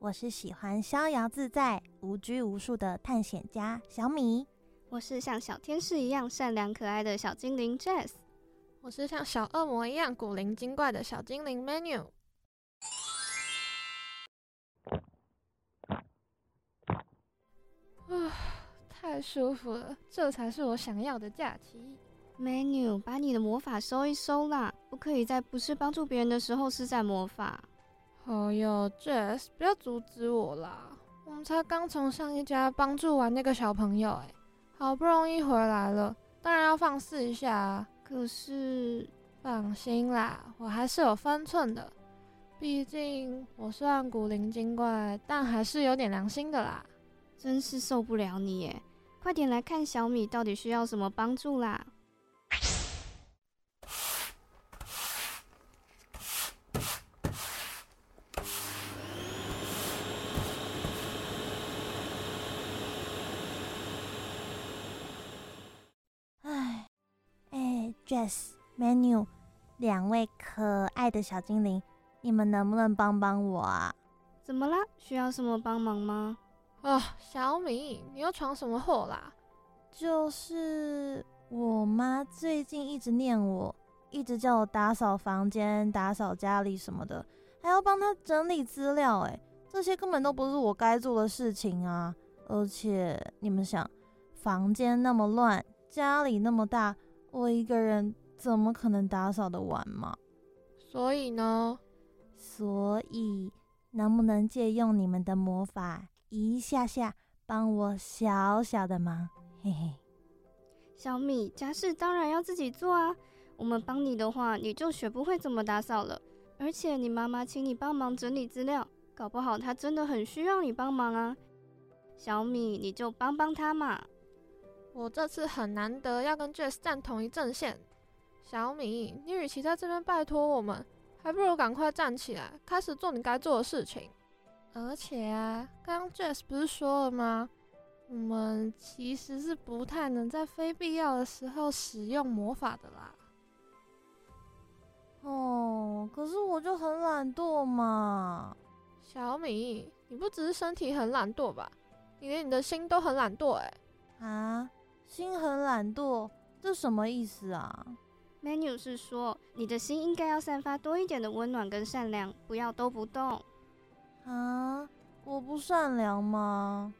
我是喜欢逍遥自在、无拘无束的探险家小米。我是像小天使一样善良可爱的小精灵 Jess。我是像小恶魔一样古灵精怪的小精灵 Menu。啊，太舒服了，这才是我想要的假期。Menu，把你的魔法收一收啦，不可以在不是帮助别人的时候施展魔法。哦哟，Jess，不要阻止我啦！我们才刚从上一家帮助完那个小朋友，哎，好不容易回来了，当然要放肆一下啊。可是，放心啦，我还是有分寸的。毕竟我虽然古灵精怪，但还是有点良心的啦。真是受不了你耶！快点来看小米到底需要什么帮助啦！Jess, Menu，两位可爱的小精灵，你们能不能帮帮我啊？怎么啦？需要什么帮忙吗？啊、哦，小米，你又闯什么祸啦？就是我妈最近一直念我，一直叫我打扫房间、打扫家里什么的，还要帮她整理资料。哎，这些根本都不是我该做的事情啊！而且你们想，房间那么乱，家里那么大。我一个人怎么可能打扫得完嘛？所以呢？所以能不能借用你们的魔法，一下下帮我小小的忙？嘿嘿。小米，家事当然要自己做啊！我们帮你的话，你就学不会怎么打扫了。而且你妈妈请你帮忙整理资料，搞不好她真的很需要你帮忙啊！小米，你就帮帮她嘛。我这次很难得要跟 Jess 站同一阵线，小米，你与其在这边拜托我们，还不如赶快站起来，开始做你该做的事情。而且啊，刚刚 Jess 不是说了吗？我们其实是不太能在非必要的时候使用魔法的啦。哦，可是我就很懒惰嘛。小米，你不只是身体很懒惰吧？你连你的心都很懒惰哎、欸。啊？心很懒惰，这什么意思啊？Menu 是说，你的心应该要散发多一点的温暖跟善良，不要都不动。啊，我不善良吗？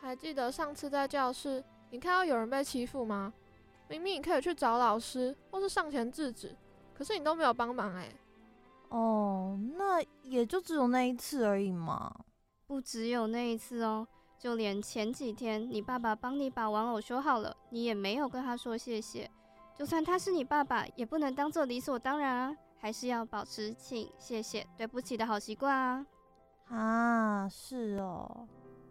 还记得上次在教室，你看到有人被欺负吗？明明你可以去找老师，或是上前制止，可是你都没有帮忙哎。哦，那也就只有那一次而已嘛。不只有那一次哦。就连前几天你爸爸帮你把玩偶修好了，你也没有跟他说谢谢。就算他是你爸爸，也不能当做理所当然啊，还是要保持请、谢谢、对不起的好习惯啊。啊，是哦。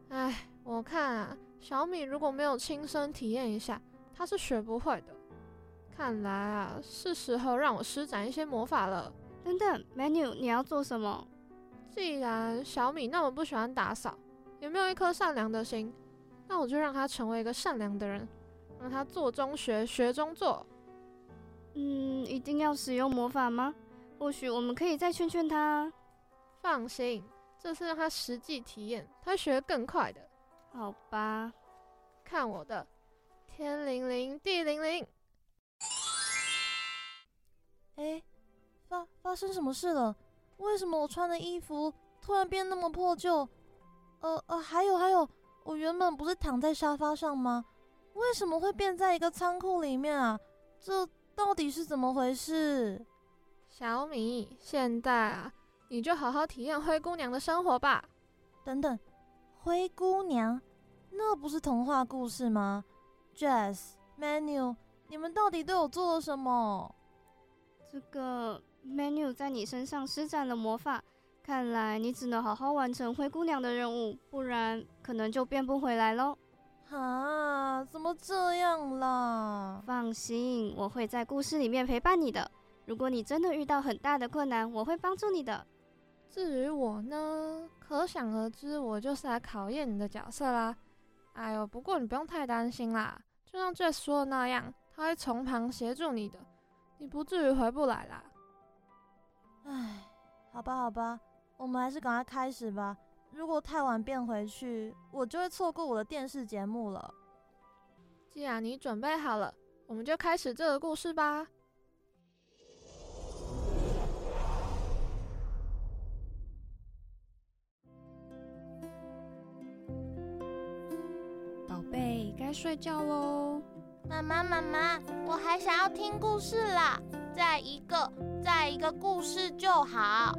哎，我看啊，小米如果没有亲身体验一下，他是学不会的。看来啊，是时候让我施展一些魔法了。等等，Menu，你要做什么？既然小米那么不喜欢打扫。有没有一颗善良的心？那我就让他成为一个善良的人，让他做中学，学中做。嗯，一定要使用魔法吗？或许我们可以再劝劝他。放心，这次让他实际体验，他会学得更快的。好吧，看我的，天灵灵，地灵灵。哎，发发生什么事了？为什么我穿的衣服突然变那么破旧？呃呃，还有还有，我原本不是躺在沙发上吗？为什么会变在一个仓库里面啊？这到底是怎么回事？小米，现在啊，你就好好体验灰姑娘的生活吧。等等，灰姑娘，那不是童话故事吗？Jazz、Menu，你们到底对我做了什么？这个 Menu 在你身上施展了魔法。看来你只能好好完成灰姑娘的任务，不然可能就变不回来喽。啊，怎么这样啦？放心，我会在故事里面陪伴你的。如果你真的遇到很大的困难，我会帮助你的。至于我呢，可想而知，我就是来考验你的角色啦。哎呦，不过你不用太担心啦，就像 Jess 说的那样，他会从旁协助你的，你不至于回不来啦。唉，好吧，好吧，我们还是赶快开始吧。如果太晚变回去，我就会错过我的电视节目了。既然你准备好了，我们就开始这个故事吧。宝贝该睡觉喽，妈妈妈妈，我还想要听故事啦！再一个，再一个故事就好。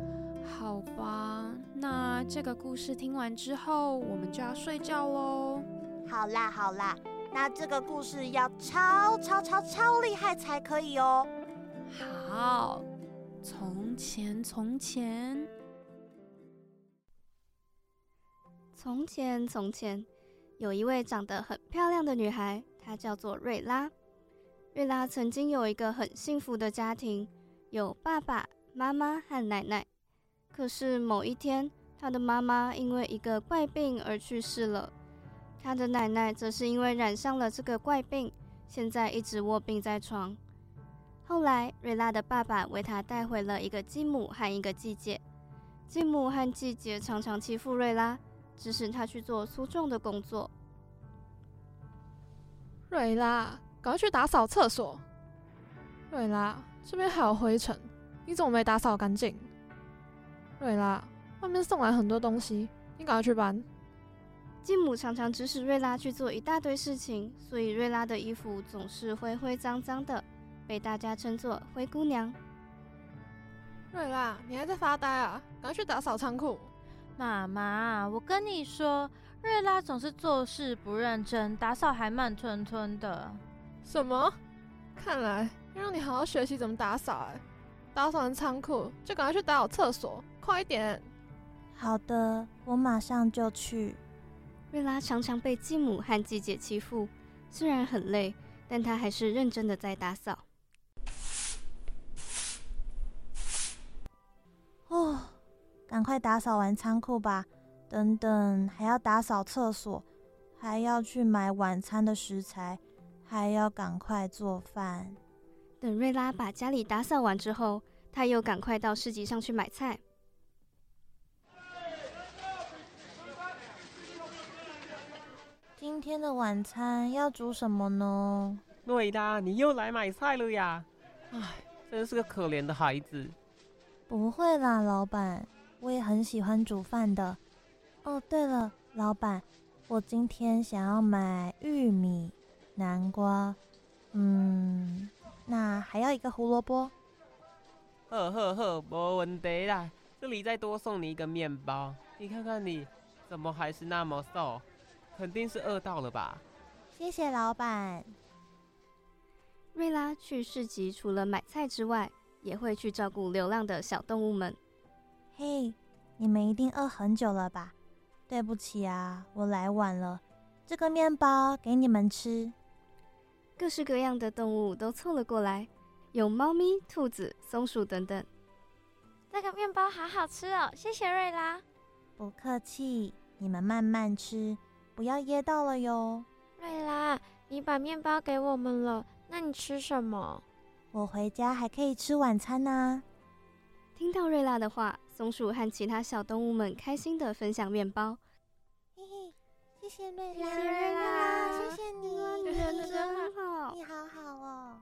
好吧，那这个故事听完之后，我们就要睡觉喽。好啦好啦，那这个故事要超超超超厉害才可以哦。好，从前从前，从前从前。有一位长得很漂亮的女孩，她叫做瑞拉。瑞拉曾经有一个很幸福的家庭，有爸爸妈妈和奶奶。可是某一天，他的妈妈因为一个怪病而去世了，他的奶奶则是因为染上了这个怪病，现在一直卧病在床。后来，瑞拉的爸爸为她带回了一个继母和一个继姐。继母和继姐常常欺负瑞拉。指使他去做粗重的工作。瑞拉，赶快去打扫厕所。瑞拉，这边还有灰尘，你怎么没打扫干净？瑞拉，外面送来很多东西，你赶快去搬。继母常常指使瑞拉去做一大堆事情，所以瑞拉的衣服总是灰灰脏脏的，被大家称作灰姑娘。瑞拉，你还在发呆啊？赶快去打扫仓库。妈妈，我跟你说，瑞拉总是做事不认真，打扫还慢吞吞的。什么？看来要让你好好学习怎么打扫哎！打扫完仓库就赶快去打扫厕所，快一点！好的，我马上就去。瑞拉常常被继母和季姐欺负，虽然很累，但她还是认真的在打扫。哦。赶快打扫完仓库吧！等等，还要打扫厕所，还要去买晚餐的食材，还要赶快做饭。等瑞拉把家里打扫完之后，她又赶快到市集上去买菜。今天的晚餐要煮什么呢？瑞拉，你又来买菜了呀？唉，真是个可怜的孩子。不会啦，老板。我也很喜欢煮饭的。哦，对了，老板，我今天想要买玉米、南瓜，嗯，那还要一个胡萝卜。呵呵呵，没问题啦。这里再多送你一个面包。你看看你，怎么还是那么瘦？肯定是饿到了吧？谢谢老板。瑞拉去市集，除了买菜之外，也会去照顾流浪的小动物们。嘿，hey, 你们一定饿很久了吧？对不起啊，我来晚了。这个面包给你们吃。各式各样的动物都凑了过来，有猫咪、兔子、松鼠等等。这个面包好好吃哦，谢谢瑞拉。不客气，你们慢慢吃，不要噎到了哟。瑞拉，你把面包给我们了，那你吃什么？我回家还可以吃晚餐呢。听到瑞拉的话，松鼠和其他小动物们开心的分享面包。嘿嘿，谢谢瑞拉，谢谢瑞拉，谢谢你，你人真好，你好好哦。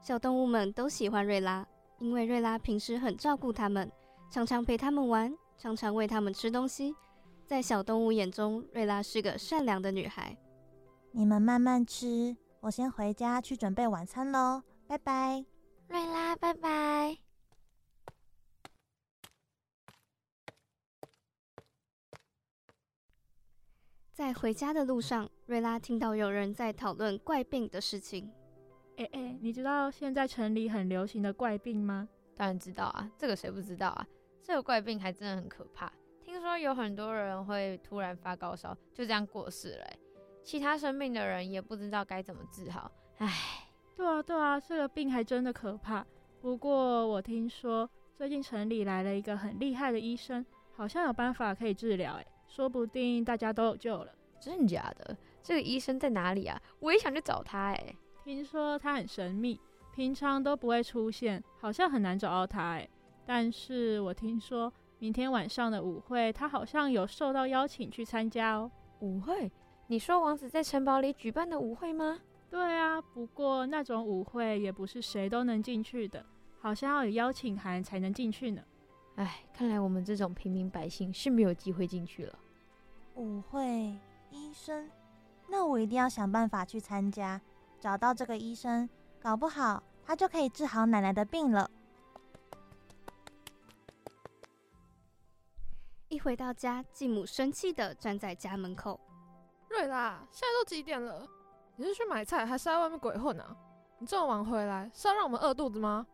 小动物们都喜欢瑞拉，因为瑞拉平时很照顾它们，常常陪它们玩，常常喂它们吃东西。在小动物眼中，瑞拉是个善良的女孩。你们慢慢吃，我先回家去准备晚餐喽，拜拜。瑞拉，拜拜。在回家的路上，瑞拉听到有人在讨论怪病的事情。哎哎、欸欸，你知道现在城里很流行的怪病吗？当然知道啊，这个谁不知道啊？这个怪病还真的很可怕。听说有很多人会突然发高烧，就这样过世了。其他生病的人也不知道该怎么治好。唉，对啊，对啊，这个病还真的可怕。不过我听说最近城里来了一个很厉害的医生，好像有办法可以治疗。哎，说不定大家都有救了。真的假的？这个医生在哪里啊？我也想去找他。哎，听说他很神秘，平常都不会出现，好像很难找到他。哎，但是我听说。明天晚上的舞会，他好像有受到邀请去参加哦。舞会？你说王子在城堡里举办的舞会吗？对啊，不过那种舞会也不是谁都能进去的，好像要有邀请函才能进去呢。唉，看来我们这种平民百姓是没有机会进去了。舞会，医生，那我一定要想办法去参加，找到这个医生，搞不好他就可以治好奶奶的病了。一回到家，继母生气的站在家门口。瑞拉，现在都几点了？你是去买菜，还是在外面鬼混啊？你这么晚回来，是要让我们饿肚子吗？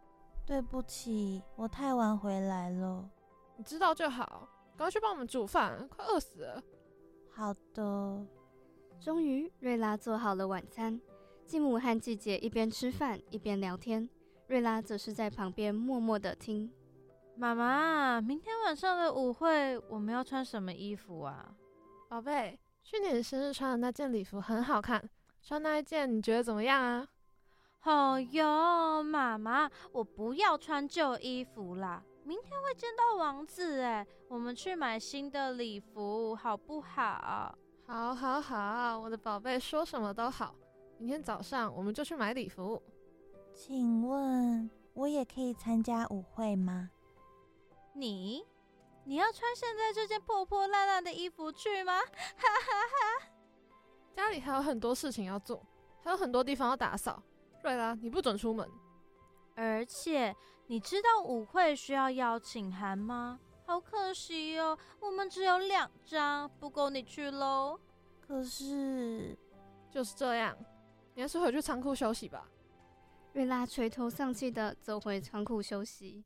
对不起，我太晚回来了。你知道就好，赶快去帮我们煮饭，快饿死了。好的。终于，瑞拉做好了晚餐。继母和继姐一边吃饭一边聊天，瑞拉则是在旁边默默的听。妈妈，明天晚上的舞会我们要穿什么衣服啊？宝贝，去年生日穿的那件礼服很好看，穿那一件你觉得怎么样啊？哦哟，妈妈，我不要穿旧衣服啦！明天会见到王子诶，我们去买新的礼服好不好？好，好，好，我的宝贝说什么都好。明天早上我们就去买礼服。请问，我也可以参加舞会吗？你，你要穿现在这件破破烂烂的衣服去吗？哈哈哈！家里还有很多事情要做，还有很多地方要打扫。瑞拉，你不准出门。而且，你知道舞会需要邀请函吗？好可惜哦，我们只有两张，不够你去喽。可是，就是这样，你还是回去仓库休息吧。瑞拉垂头丧气的走回仓库休息。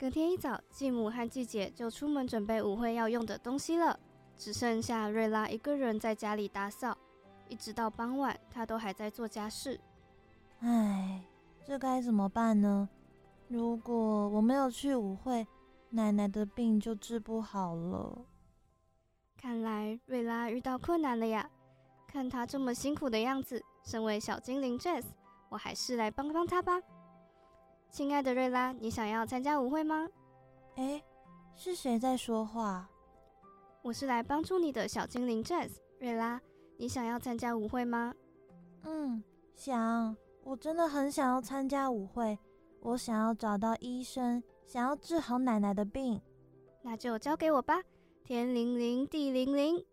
隔天一早，继母和继姐就出门准备舞会要用的东西了，只剩下瑞拉一个人在家里打扫。一直到傍晚，她都还在做家事。唉，这该怎么办呢？如果我没有去舞会，奶奶的病就治不好了。看来瑞拉遇到困难了呀！看她这么辛苦的样子，身为小精灵 Jess，我还是来帮帮她吧。亲爱的瑞拉，你想要参加舞会吗？哎，是谁在说话？我是来帮助你的小精灵 Jazz。瑞拉，你想要参加舞会吗？嗯，想。我真的很想要参加舞会。我想要找到医生，想要治好奶奶的病。那就交给我吧。天灵灵，地灵灵。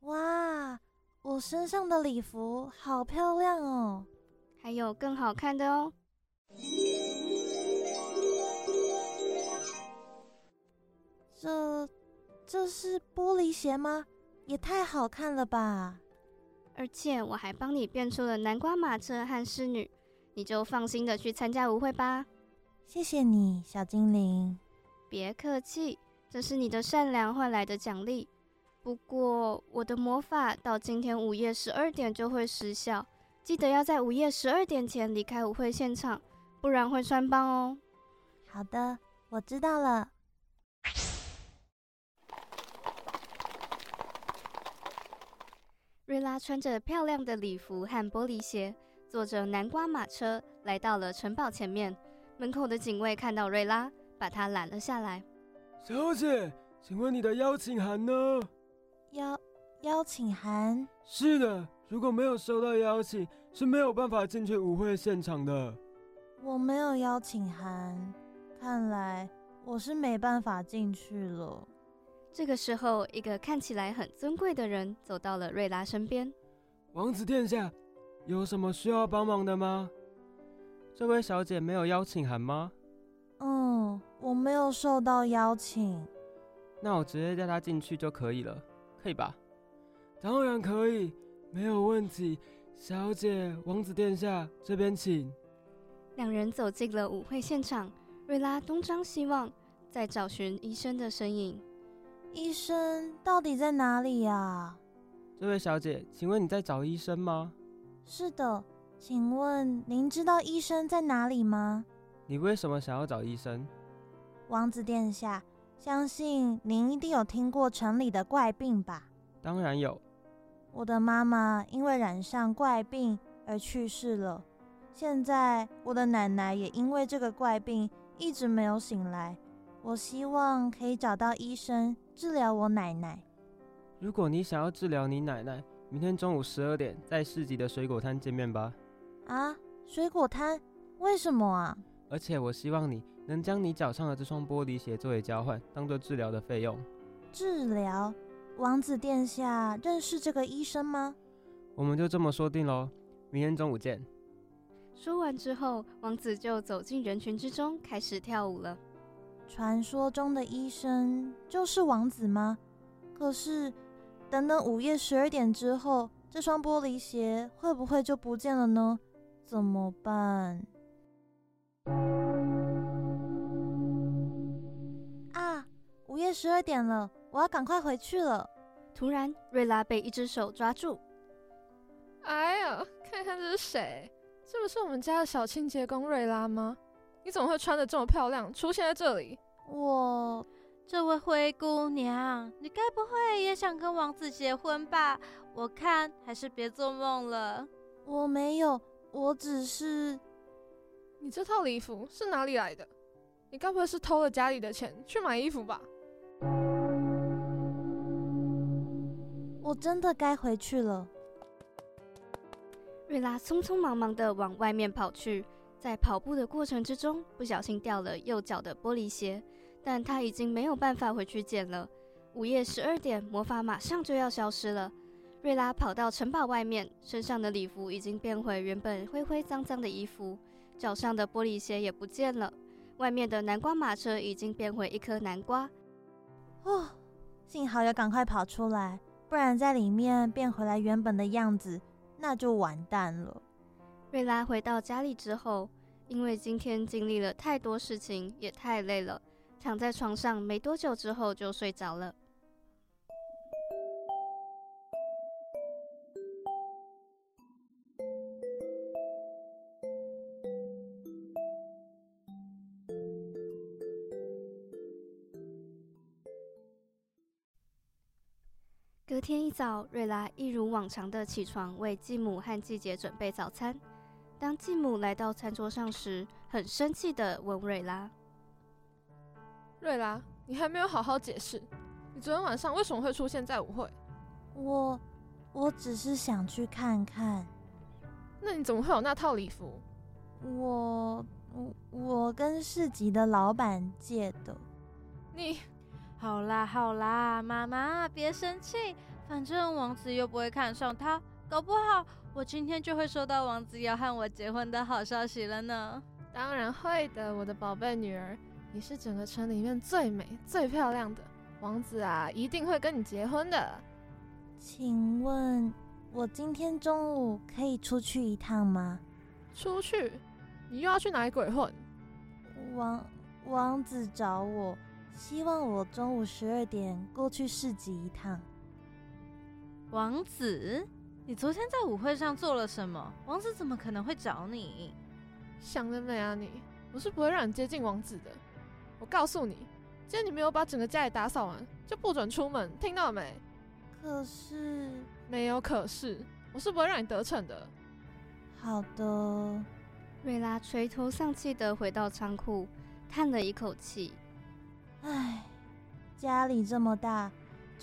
哇，我身上的礼服好漂亮哦！还有更好看的哦！这这是玻璃鞋吗？也太好看了吧！而且我还帮你变出了南瓜马车和侍女，你就放心的去参加舞会吧。谢谢你，小精灵。别客气，这是你的善良换来的奖励。不过我的魔法到今天午夜十二点就会失效。记得要在午夜十二点前离开舞会现场，不然会穿帮哦。好的，我知道了。瑞拉穿着漂亮的礼服和玻璃鞋，坐着南瓜马车来到了城堡前面。门口的警卫看到瑞拉，把她拦了下来。小姐，请问你的邀请函呢？邀邀请函？是的。如果没有收到邀请，是没有办法进去舞会现场的。我没有邀请函，看来我是没办法进去了。这个时候，一个看起来很尊贵的人走到了瑞拉身边。王子殿下，有什么需要帮忙的吗？这位小姐没有邀请函吗？嗯，我没有收到邀请。那我直接带她进去就可以了，可以吧？当然可以。没有问题，小姐，王子殿下这边请。两人走进了舞会现场，瑞拉东张西望，在找寻医生的身影。医生到底在哪里呀？这位小姐，请问你在找医生吗？是的，请问您知道医生在哪里吗？你为什么想要找医生？王子殿下，相信您一定有听过城里的怪病吧？当然有。我的妈妈因为染上怪病而去世了，现在我的奶奶也因为这个怪病一直没有醒来。我希望可以找到医生治疗我奶奶。如果你想要治疗你奶奶，明天中午十二点在市集的水果摊见面吧。啊，水果摊？为什么啊？而且我希望你能将你脚上的这双玻璃鞋作为交换，当做治疗的费用。治疗？王子殿下认识这个医生吗？我们就这么说定喽，明天中午见。说完之后，王子就走进人群之中，开始跳舞了。传说中的医生就是王子吗？可是，等等午夜十二点之后，这双玻璃鞋会不会就不见了呢？怎么办？啊！午夜十二点了。我要赶快回去了。突然，瑞拉被一只手抓住。哎呀，看看这是谁？这不是我们家的小清洁工瑞拉吗？你怎么会穿的这么漂亮，出现在这里？我，这位灰姑娘，你该不会也想跟王子结婚吧？我看还是别做梦了。我没有，我只是……你这套礼服是哪里来的？你该不会是偷了家里的钱去买衣服吧？我真的该回去了。瑞拉匆匆忙忙地往外面跑去，在跑步的过程之中，不小心掉了右脚的玻璃鞋，但她已经没有办法回去捡了。午夜十二点，魔法马上就要消失了。瑞拉跑到城堡外面，身上的礼服已经变回原本灰灰脏脏的衣服，脚上的玻璃鞋也不见了。外面的南瓜马车已经变回一颗南瓜。哦，幸好有赶快跑出来。不然在里面变回来原本的样子，那就完蛋了。瑞拉回到家里之后，因为今天经历了太多事情，也太累了，躺在床上没多久之后就睡着了。天一早，瑞拉一如往常的起床，为继母和季姐准备早餐。当继母来到餐桌上时，很生气的问瑞拉：“瑞拉，你还没有好好解释，你昨天晚上为什么会出现在舞会？”“我，我只是想去看看。”“那你怎么会有那套礼服？”“我，我，我跟市集的老板借的。”“你。”好啦好啦，妈妈别生气，反正王子又不会看上她，搞不好我今天就会收到王子要和我结婚的好消息了呢。当然会的，我的宝贝女儿，你是整个城里面最美最漂亮的，王子啊一定会跟你结婚的。请问，我今天中午可以出去一趟吗？出去？你又要去哪里鬼混？王王子找我。希望我中午十二点过去市集一趟。王子，你昨天在舞会上做了什么？王子怎么可能会找你？想得美啊你！我是不会让你接近王子的。我告诉你，今天你没有把整个家里打扫完，就不准出门，听到了没？可是……没有可是，我是不会让你得逞的。好的。瑞拉垂头丧气的回到仓库，叹了一口气。唉，家里这么大，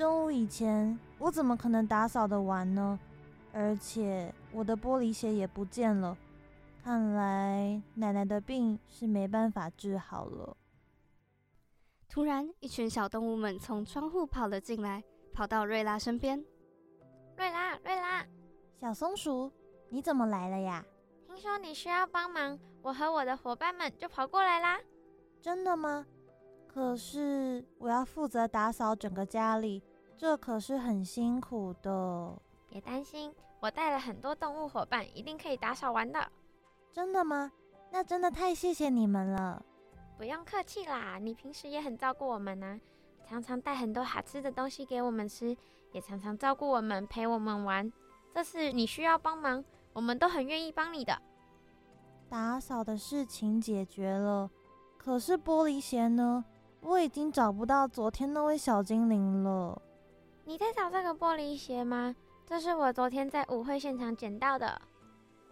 中午以前我怎么可能打扫的完呢？而且我的玻璃鞋也不见了，看来奶奶的病是没办法治好了。突然，一群小动物们从窗户跑了进来，跑到瑞拉身边。瑞拉，瑞拉，小松鼠，你怎么来了呀？听说你需要帮忙，我和我的伙伴们就跑过来啦。真的吗？可是我要负责打扫整个家里，这可是很辛苦的。别担心，我带了很多动物伙伴，一定可以打扫完的。真的吗？那真的太谢谢你们了。不用客气啦，你平时也很照顾我们呢、啊，常常带很多好吃的东西给我们吃，也常常照顾我们，陪我们玩。这次你需要帮忙，我们都很愿意帮你的。打扫的事情解决了，可是玻璃鞋呢？我已经找不到昨天那位小精灵了。你在找这个玻璃鞋吗？这是我昨天在舞会现场捡到的。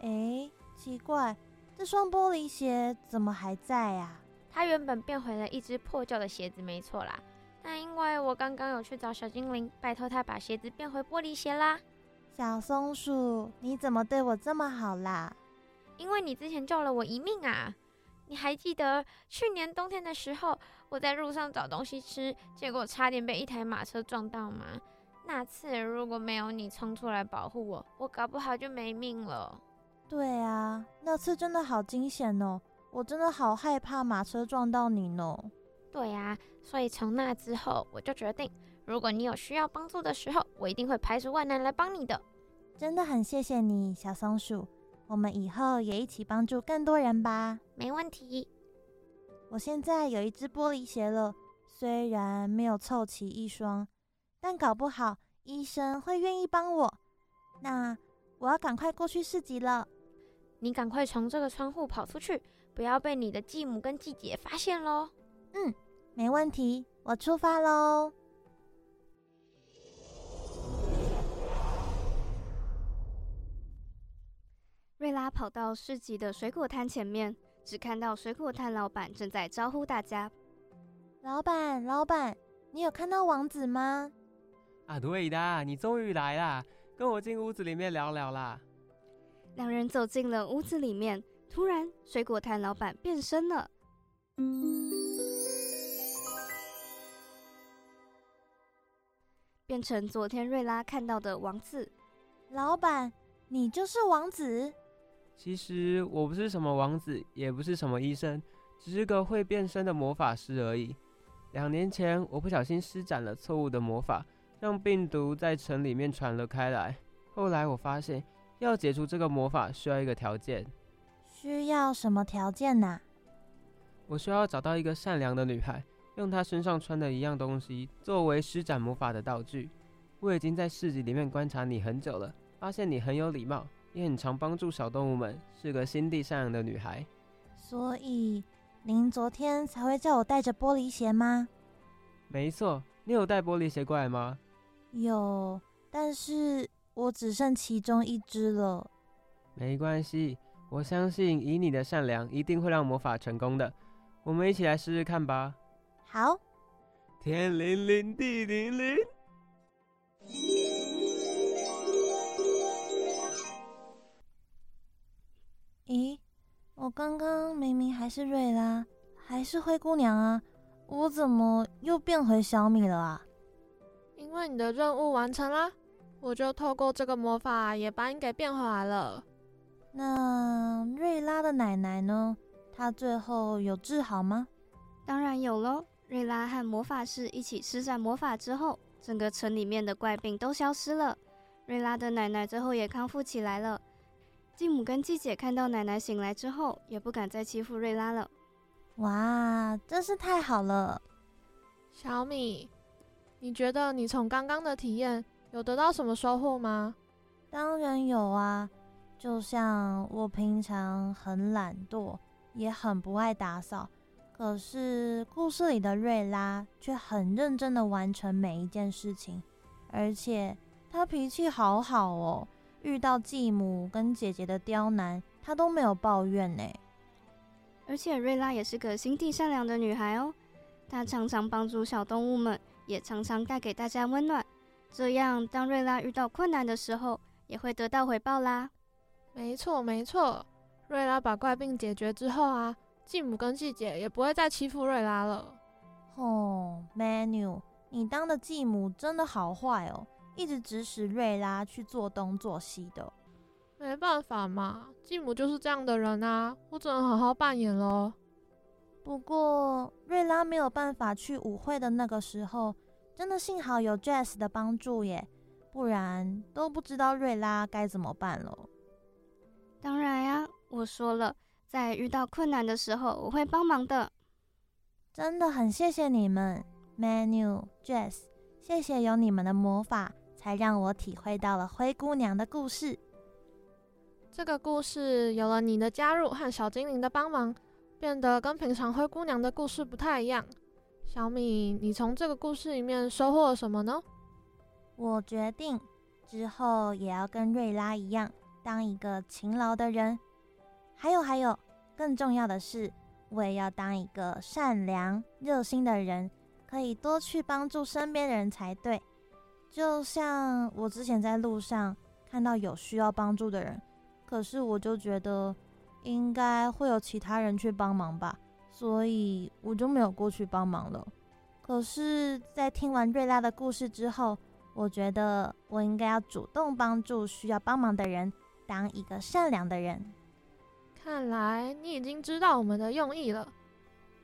哎，奇怪，这双玻璃鞋怎么还在啊？它原本变回了一只破旧的鞋子，没错啦。但因为我刚刚有去找小精灵，拜托他把鞋子变回玻璃鞋啦。小松鼠，你怎么对我这么好啦？因为你之前救了我一命啊！你还记得去年冬天的时候，我在路上找东西吃，结果差点被一台马车撞到吗？那次如果没有你冲出来保护我，我搞不好就没命了。对啊，那次真的好惊险哦。我真的好害怕马车撞到你呢。对呀，所以从那之后，我就决定，如果你有需要帮助的时候，我一定会排除万难来帮你的。真的很谢谢你，小松鼠。我们以后也一起帮助更多人吧。没问题。我现在有一只玻璃鞋了，虽然没有凑齐一双，但搞不好医生会愿意帮我。那我要赶快过去市集了。你赶快从这个窗户跑出去。不要被你的继母跟继姐发现喽。嗯，没问题，我出发喽。瑞拉跑到市集的水果摊前面，只看到水果摊老板正在招呼大家。老板，老板，你有看到王子吗？啊，对的，你终于来啦，跟我进屋子里面聊聊啦。两人走进了屋子里面。突然，水果摊老板变身了，变成昨天瑞拉看到的王子。老板，你就是王子？其实我不是什么王子，也不是什么医生，只是个会变身的魔法师而已。两年前，我不小心施展了错误的魔法，让病毒在城里面传了开来。后来我发现，要解除这个魔法，需要一个条件。需要什么条件呢、啊？我需要找到一个善良的女孩，用她身上穿的一样东西作为施展魔法的道具。我已经在市集里面观察你很久了，发现你很有礼貌，也很常帮助小动物们，是个心地善良的女孩。所以，您昨天才会叫我带着玻璃鞋吗？没错，你有带玻璃鞋过来吗？有，但是我只剩其中一只了。没关系。我相信以你的善良，一定会让魔法成功的。我们一起来试试看吧。好。天灵灵，地灵灵。咦，我刚刚明明还是瑞拉，还是灰姑娘啊，我怎么又变回小米了啊？因为你的任务完成啦，我就透过这个魔法也把你给变回来了。那瑞拉的奶奶呢？她最后有治好吗？当然有喽！瑞拉和魔法师一起施展魔法之后，整个城里面的怪病都消失了。瑞拉的奶奶最后也康复起来了。继母跟继姐看到奶奶醒来之后，也不敢再欺负瑞拉了。哇，真是太好了！小米，你觉得你从刚刚的体验有得到什么收获吗？当然有啊。就像我平常很懒惰，也很不爱打扫，可是故事里的瑞拉却很认真的完成每一件事情，而且她脾气好好哦，遇到继母跟姐姐的刁难，她都没有抱怨呢。而且瑞拉也是个心地善良的女孩哦，她常常帮助小动物们，也常常带给大家温暖。这样，当瑞拉遇到困难的时候，也会得到回报啦。没错，没错。瑞拉把怪病解决之后啊，继母跟继姐也不会再欺负瑞拉了。哦，Manu，你当的继母真的好坏哦，一直指使瑞拉去做东做西的。没办法嘛，继母就是这样的人啊，我只能好好扮演喽。不过瑞拉没有办法去舞会的那个时候，真的幸好有 Jazz 的帮助耶，不然都不知道瑞拉该怎么办了。当然呀，我说了，在遇到困难的时候，我会帮忙的。真的很谢谢你们，Manu、Jazz，谢谢有你们的魔法，才让我体会到了灰姑娘的故事。这个故事有了你的加入和小精灵的帮忙，变得跟平常灰姑娘的故事不太一样。小米，你从这个故事里面收获了什么呢？我决定之后也要跟瑞拉一样，当一个勤劳的人。还有还有，更重要的是，我也要当一个善良、热心的人，可以多去帮助身边的人才对。就像我之前在路上看到有需要帮助的人，可是我就觉得应该会有其他人去帮忙吧，所以我就没有过去帮忙了。可是，在听完瑞拉的故事之后，我觉得我应该要主动帮助需要帮忙的人，当一个善良的人。看来你已经知道我们的用意了。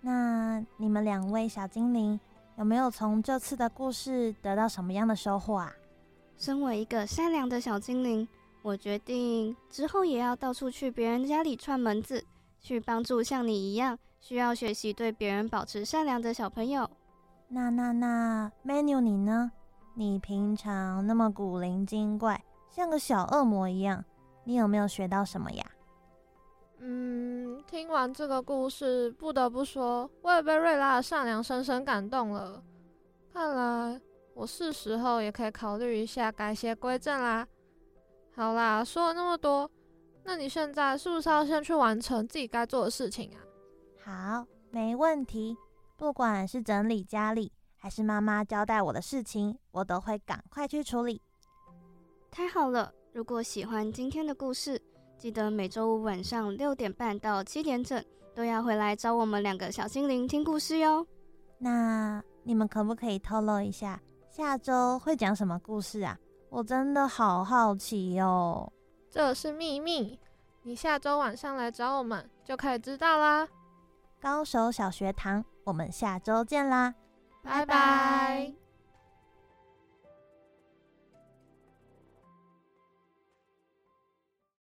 那你们两位小精灵有没有从这次的故事得到什么样的收获啊？身为一个善良的小精灵，我决定之后也要到处去别人家里串门子，去帮助像你一样需要学习对别人保持善良的小朋友。那那那，Manu 你呢？你平常那么古灵精怪，像个小恶魔一样，你有没有学到什么呀？嗯，听完这个故事，不得不说，我也被瑞拉的善良深深感动了。看来我是时候也可以考虑一下改邪归正啦。好啦，说了那么多，那你现在是不是要先去完成自己该做的事情啊？好，没问题。不管是整理家里，还是妈妈交代我的事情，我都会赶快去处理。太好了！如果喜欢今天的故事，记得每周五晚上六点半到七点整都要回来找我们两个小精灵听故事哟。那你们可不可以透露一下下周会讲什么故事啊？我真的好好奇哟。这是秘密，你下周晚上来找我们就可以知道啦。高手小学堂，我们下周见啦，拜拜。